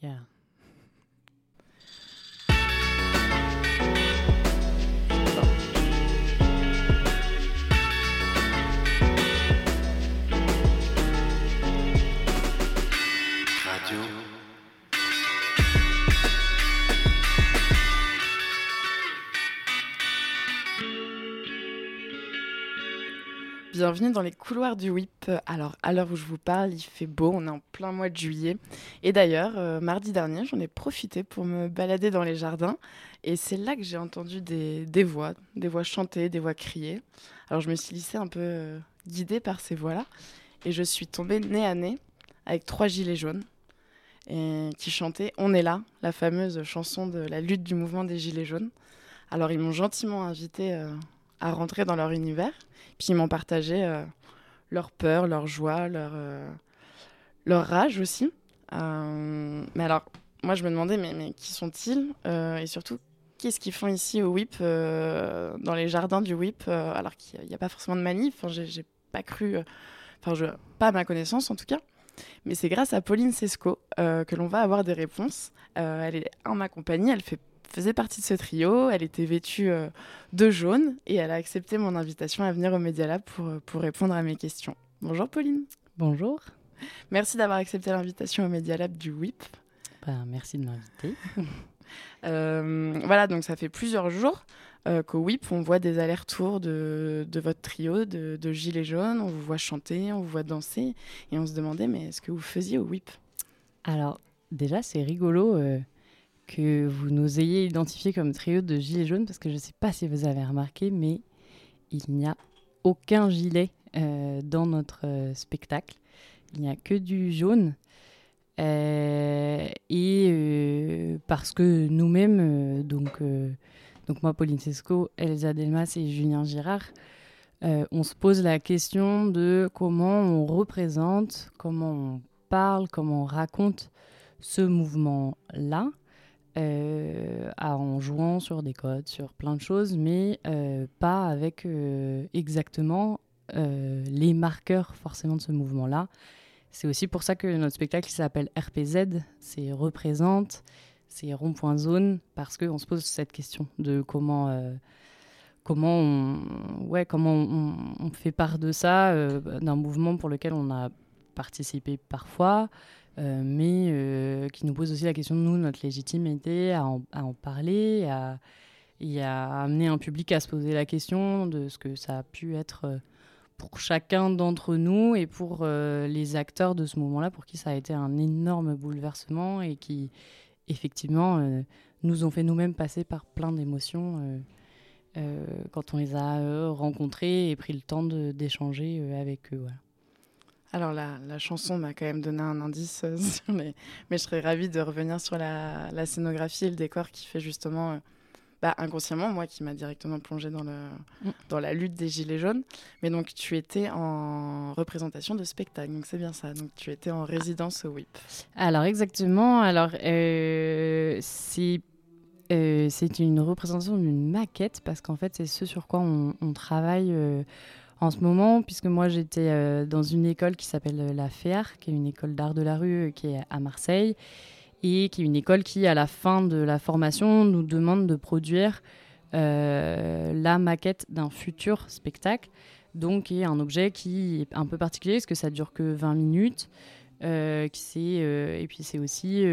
Yeah. Bienvenue dans les couloirs du WIP. Alors, à l'heure où je vous parle, il fait beau, on est en plein mois de juillet. Et d'ailleurs, euh, mardi dernier, j'en ai profité pour me balader dans les jardins. Et c'est là que j'ai entendu des, voix, des voix chanter, des voix crier. Alors, je me suis laissée un peu euh, guidée par ces voix-là. Et je suis tombée nez à nez avec trois gilets jaunes et qui chantaient On est là, la fameuse chanson de la lutte du mouvement des gilets jaunes. Alors, ils m'ont gentiment invitée euh, à rentrer dans leur univers. Puis ils m'ont partagé euh, leur peur, leur joie, leur, euh, leur rage aussi. Euh, mais alors, moi, je me demandais, mais, mais qui sont-ils Et surtout, qu'est-ce qu'ils font ici au WIP, dans les jardins du WIP, alors qu'il n'y a, pas forcément de manif Enfin, j'ai pas cru, enfin, pas à ma connaissance en tout cas. Mais c'est grâce à Pauline Sesco que l'on va avoir des réponses. elle est en ma compagnie, elle fait faisait partie de ce trio. Elle était vêtue euh, de jaune et elle a accepté mon invitation à venir au Media Lab pour, euh, pour répondre à mes questions. Bonjour Pauline. Bonjour. Merci d'avoir accepté l'invitation au Media Lab du WIP. Ben, merci de m'inviter. Euh, voilà, donc ça fait plusieurs jours qu'au WIP, on voit des allers-retours de, de, votre trio de, de, Gilets jaunes. On vous voit chanter, on vous voit danser. Et on se demandait, mais est-ce que vous faisiez au WIP Alors, déjà, c'est rigolo que vous nous ayez identifié comme trio de gilets jaunes, parce que je ne sais pas si vous avez remarqué, mais il n'y a aucun gilet euh, dans notre euh, spectacle. Il n'y a que du jaune. Euh, et parce que nous-mêmes, donc, donc moi, Pauline Sesco, Elsa Delmas et Julien Girard, on se pose la question de comment on représente, comment on parle, comment on raconte ce mouvement-là. Euh, en jouant sur des codes, sur plein de choses, mais euh, pas avec euh, exactement les marqueurs forcément de ce mouvement-là. C'est aussi pour ça que notre spectacle s'appelle RPZ, c'est représente, c'est rond-point zone, parce qu'on se pose cette question de comment, comment, on, ouais, comment on, fait part de ça, d'un mouvement pour lequel on a participé parfois, euh, mais euh, qui nous pose aussi la question de nous, notre légitimité à en, parler, à, et à amener un public à se poser la question de ce que ça a pu être euh, pour chacun d'entre nous et pour les acteurs de ce moment-là, pour qui ça a été un énorme bouleversement et qui, effectivement, nous ont fait nous-mêmes passer par plein d'émotions quand on les a rencontrés et pris le temps d'échanger avec eux. Alors la, chanson m'a quand même donné un indice, euh, mais je serais ravie de revenir sur la, scénographie et le décor qui fait justement, euh, bah, inconsciemment, moi qui m'a directement plongé dans, le, mm. dans la lutte des Gilets jaunes. Mais donc tu étais en représentation de spectacle, donc c'est bien ça. Donc tu étais en résidence au WIP. Alors exactement, alors euh, c'est... c'est une représentation d'une maquette parce qu'en fait c'est ce sur quoi on, on travaille en ce moment, puisque moi j'étais euh, dans une école qui s'appelle euh, la FEAR, qui est une école d'art de la rue euh, qui est à Marseille, et qui est une école qui, à la fin de la formation, nous demande de produire la maquette d'un futur spectacle, donc est un objet qui est un peu particulier, parce que ça dure que 20 minutes, qui et puis c'est aussi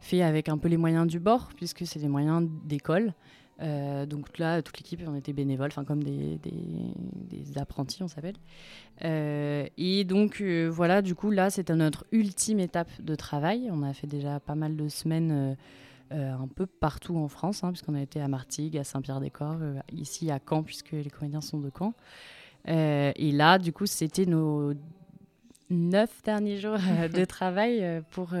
fait avec un peu les moyens du bord, puisque c'est les moyens d'école. Euh, donc là, toute l'équipe, on était bénévoles, enfin comme des, des, apprentis, on s'appelle. Euh, et donc euh, voilà, du coup là, c'était notre ultime étape de travail. On a fait déjà pas mal de semaines un peu partout en France, hein, puisqu'on a été à Martigues, à Saint-Pierre-des-Corps, ici à Caen, puisque les comédiens sont de Caen. et là, du coup, c'était nos neuf derniers jours de travail pour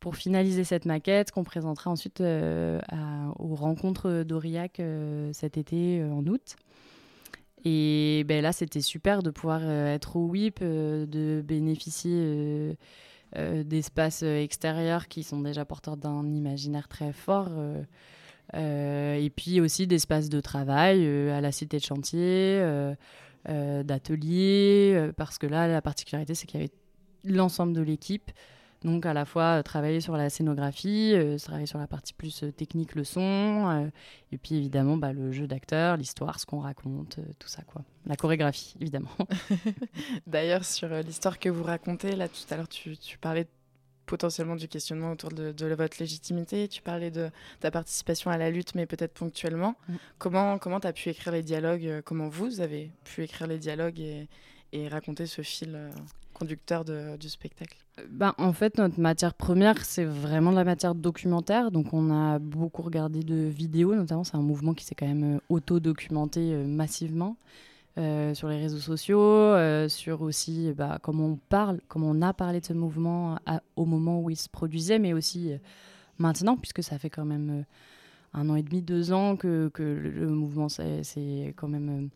pour finaliser cette maquette qu'on présentera ensuite euh, aux rencontres d'Aurillac euh, cet été euh, en août. Et ben là, c'était super de pouvoir être au WIP, de bénéficier d'espaces extérieurs qui sont déjà porteurs d'un imaginaire très fort. et puis aussi d'espaces de travail à la cité de chantier, d'ateliers, parce que là, la particularité, c'est qu'il y avait l'ensemble de l'équipe Donc à la fois travailler sur la scénographie, travailler sur la partie plus technique, le son, et puis évidemment bah, le jeu d'acteur, l'histoire, ce qu'on raconte, tout ça quoi. La chorégraphie évidemment. D'ailleurs sur l'histoire que vous racontez, là tout à l'heure tu, tu parlais potentiellement du questionnement autour de, votre légitimité. Tu parlais de ta participation à la lutte, mais peut-être ponctuellement. Mm. Comment comment tu as pu écrire les dialogues euh, Comment vous avez pu écrire les dialogues et, et raconter ce fil euh, conducteur du spectacle? Ben, En fait, notre matière première, c'est vraiment de la matière documentaire. Donc, on a beaucoup regardé de vidéos, notamment. C'est un mouvement qui s'est quand même euh, auto-documenté massivement. Euh, sur les réseaux sociaux, euh, sur aussi bah, comment on parle, comment on a parlé de ce mouvement au moment où il se produisait, mais aussi euh, maintenant, puisque ça fait quand même un an et demi, deux ans que, que le, mouvement c'est quand même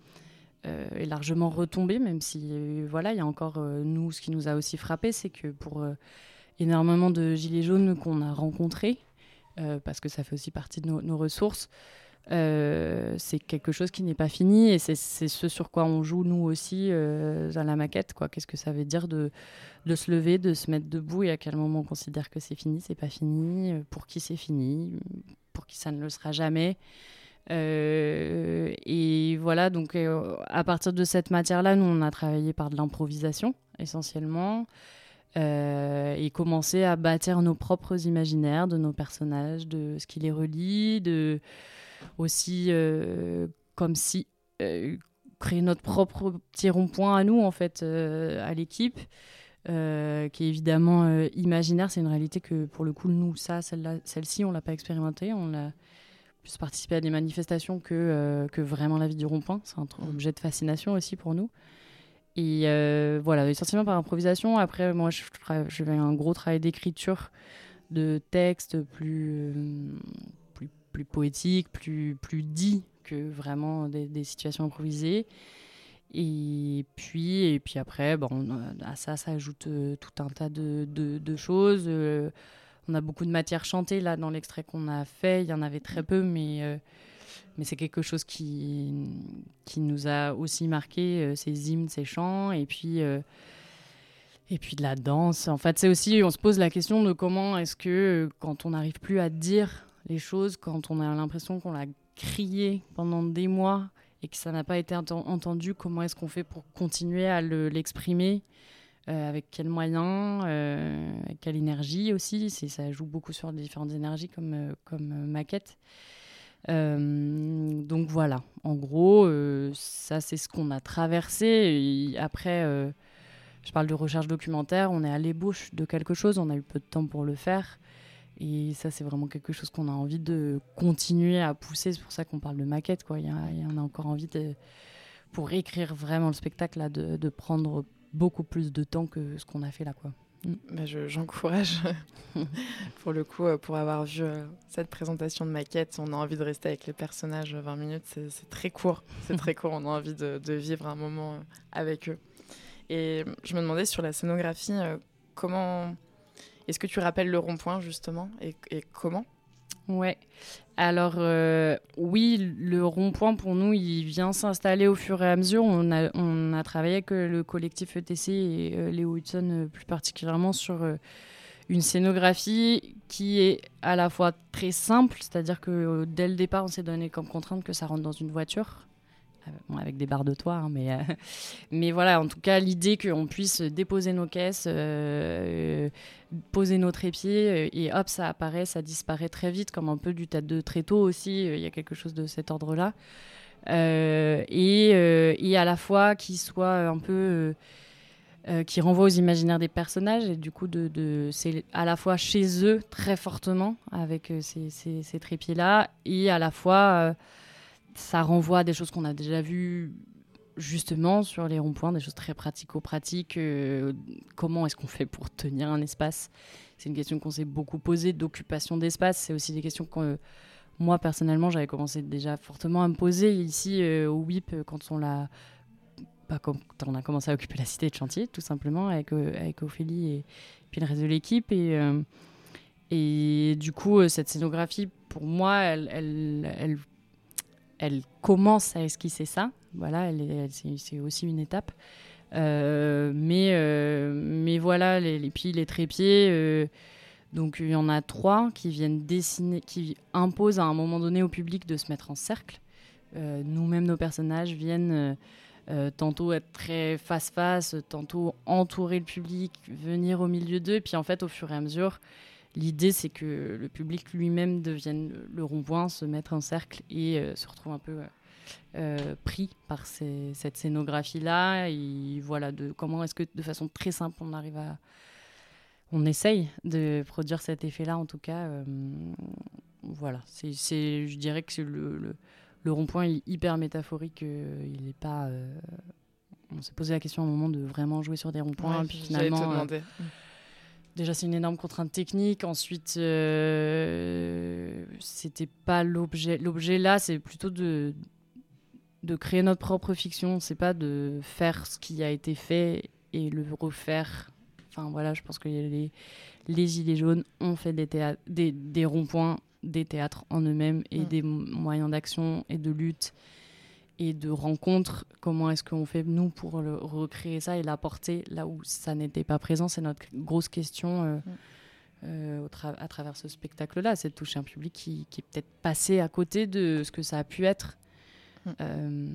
est largement retombé, même si voilà, il y a encore nous, ce qui nous a aussi frappé, c'est que pour énormément de gilets jaunes qu'on a rencontrés, parce que ça fait aussi partie de nos ressources. Euh, c'est quelque chose qui n'est pas fini et c'est ce sur quoi on joue nous aussi euh, à la maquette. Qu'est-ce que ça veut dire de, de, se lever, de se mettre debout et à quel moment on considère que c'est fini, c'est pas fini, euh, pour qui c'est fini, pour qui ça ne le sera jamais. Et voilà, donc à partir de cette matière-là, nous on a travaillé par de l'improvisation essentiellement. et commencer à bâtir nos propres imaginaires de nos personnages, de ce qui les relie, de, aussi euh, comme si euh, créer notre propre petit rond-point à nous, en fait, euh, à l'équipe. qui est évidemment imaginaire. C'est une réalité que, pour le coup, nous, ça, celle-ci, on ne l'a pas expérimenté. On a plus participé à des manifestations que, que vraiment la vie du rond-point. C'est un objet de fascination aussi pour nous. Et voilà, essentiellement par improvisation. Après, moi, je, je fais un gros travail d'écriture, de textes plus, plus poétique, plus, plus dit que vraiment des, situations improvisées. Et puis, et puis après, bon, à ça s'ajoute euh, tout un tas de, de, choses. Euh, on a beaucoup de matière chantée là dans l'extrait qu'on a fait. Il y en avait très peu, mais, euh, mais c'est quelque chose qui, qui nous a aussi marqué, ces hymnes, ces chants. Et puis, et puis de la danse. En fait, c'est aussi, on se pose la question de comment est-ce que quand on n'arrive plus à dire les choses quand on a l'impression qu'on l'a crié pendant des mois et que ça n'a pas été entendu, comment est-ce qu'on fait pour continuer à l'exprimer? Euh, avec quels moyens, euh, quelle énergie aussi. Ça joue beaucoup sur les différentes énergies comme, euh, comme maquette. donc voilà, en gros, ça c'est ce qu'on a traversé. Après, je parle de recherche documentaire, on est à l'ébauche de quelque chose, on a eu peu de temps pour le faire. Et ça, c'est vraiment quelque chose qu'on a envie de continuer à pousser. C'est pour ça qu'on parle de maquette. Quoi. Il, y a, a encore envie, de, pour écrire vraiment le spectacle, là, de, prendre beaucoup plus de temps que ce qu'on a fait là. Quoi. Mm. Bah, J'encourage. pour le coup, euh, pour avoir vu euh, cette présentation de maquette, on a envie de rester avec les personnages 20 minutes. C'est très court. C'est très court. On a envie de, de, vivre un moment euh, avec eux. Et je me demandais sur la scénographie, comment est-ce que tu rappelles le rond-point justement et, comment? Ouais. Alors euh, oui, le rond-point pour nous, il vient s'installer au fur et à mesure. On a, travaillé avec euh, le collectif ETC et euh, Léo Hudson plus particulièrement sur une scénographie qui est à la fois très simple, c'est-à-dire que dès le départ, on s'est donné comme contrainte que ça rentre dans une voiture avec des barres de toit, hein, mais, euh, mais voilà, en tout cas, l'idée qu'on puisse déposer nos caisses, euh, poser nos trépieds, euh, et hop, ça apparaît, ça disparaît très vite, comme un peu du tas de tréteaux aussi, il y a quelque chose de cet ordre-là. et, et, à la fois qui soit un peu... qui renvoie aux imaginaires des personnages, et du coup, de, de c'est à la fois chez eux très fortement, avec ces, ces, ces trépieds-là, et à la fois ça renvoie à des choses qu'on a déjà vues justement sur les ronds-points, des choses très pratico-pratiques. Euh, comment est-ce qu'on fait pour tenir un espace? C'est une question qu'on s'est beaucoup posée, d'occupation d'espace. C'est aussi des questions que euh, moi, personnellement, j'avais commencé déjà fortement à me poser ici euh, au WIP quand on l'a... Bah, quand on a commencé à occuper la cité de chantier, tout simplement, avec, avec Ophélie et puis le reste de l'équipe. Et, et du coup, cette scénographie, pour moi, elle, elle commence à esquisser ça. Voilà, c'est aussi une étape. mais, mais voilà, les, les pieds, les trépieds. donc il y en a trois qui viennent dessiner, qui imposent à un moment donné au public de se mettre en cercle. Nous-mêmes, nos personnages viennent euh, tantôt être très face-face, tantôt entourer le public, venir au milieu d'eux. Puis en fait, au fur et à mesure, l'idée c'est que le public lui-même devienne le rond-point, se mettre en cercle et euh, se retrouve un peu euh, pris par cette scénographie-là. Et voilà, de comment est-ce que de façon très simple on arrive à. On essaye de produire cet effet-là, en tout cas. voilà, c'est, je dirais que c'est le le rond-point est hyper métaphorique. Euh, il pas. Euh, on s'est posé la question à un moment de vraiment jouer sur des ronds-points. puis finalement. Euh, déjà, c'est une énorme contrainte technique. Ensuite, c'était pas l'objet. L'objet là, c'est plutôt de de créer notre propre fiction. C'est pas de faire ce qui a été fait et le refaire. Enfin voilà, je pense que les, les gilets jaunes ont fait des, des, des ronds-points des théâtres en eux-mêmes et mm. des moyens d'action et de lutte et de rencontre. Comment est-ce qu'on fait, nous, pour le, recréer ça et l'apporter là où ça n'était pas présent C'est notre grosse question euh, mm. euh, à travers ce spectacle-là. C'est de toucher un public qui, qui est peut-être passé à côté de ce que ça a pu être. Mm. Euh,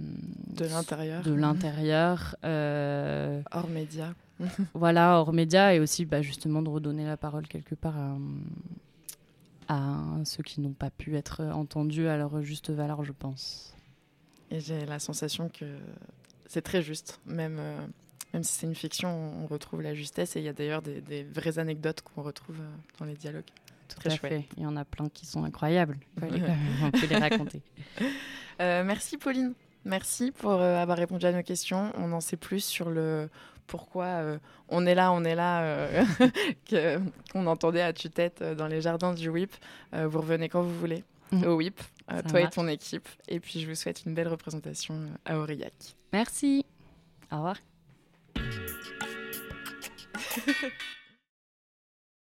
de l'intérieur. De l'intérieur. hors média. voilà, hors média et aussi bah, justement de redonner la parole quelque part à, à ceux qui n'ont pas pu être entendus à leur juste valeur, je pense. Et j'ai la sensation que c'est très juste, même, euh, même si c'est une fiction, on retrouve la justesse et il y a d'ailleurs des, vraies anecdotes qu'on retrouve euh, dans les dialogues. Tout très à chouette. fait. Il y en a plein qui sont incroyables. on peut les raconter. Euh, merci Pauline. Merci pour avoir répondu à nos questions. On en sait plus sur le pourquoi euh, on est là, on est là, euh, qu'on entendait à tue-tête dans les jardins du WIP. vous revenez quand vous voulez mhm. au WIP, toi et ton équipe. Et puis je vous souhaite une belle représentation à Aurillac. Merci. Au revoir.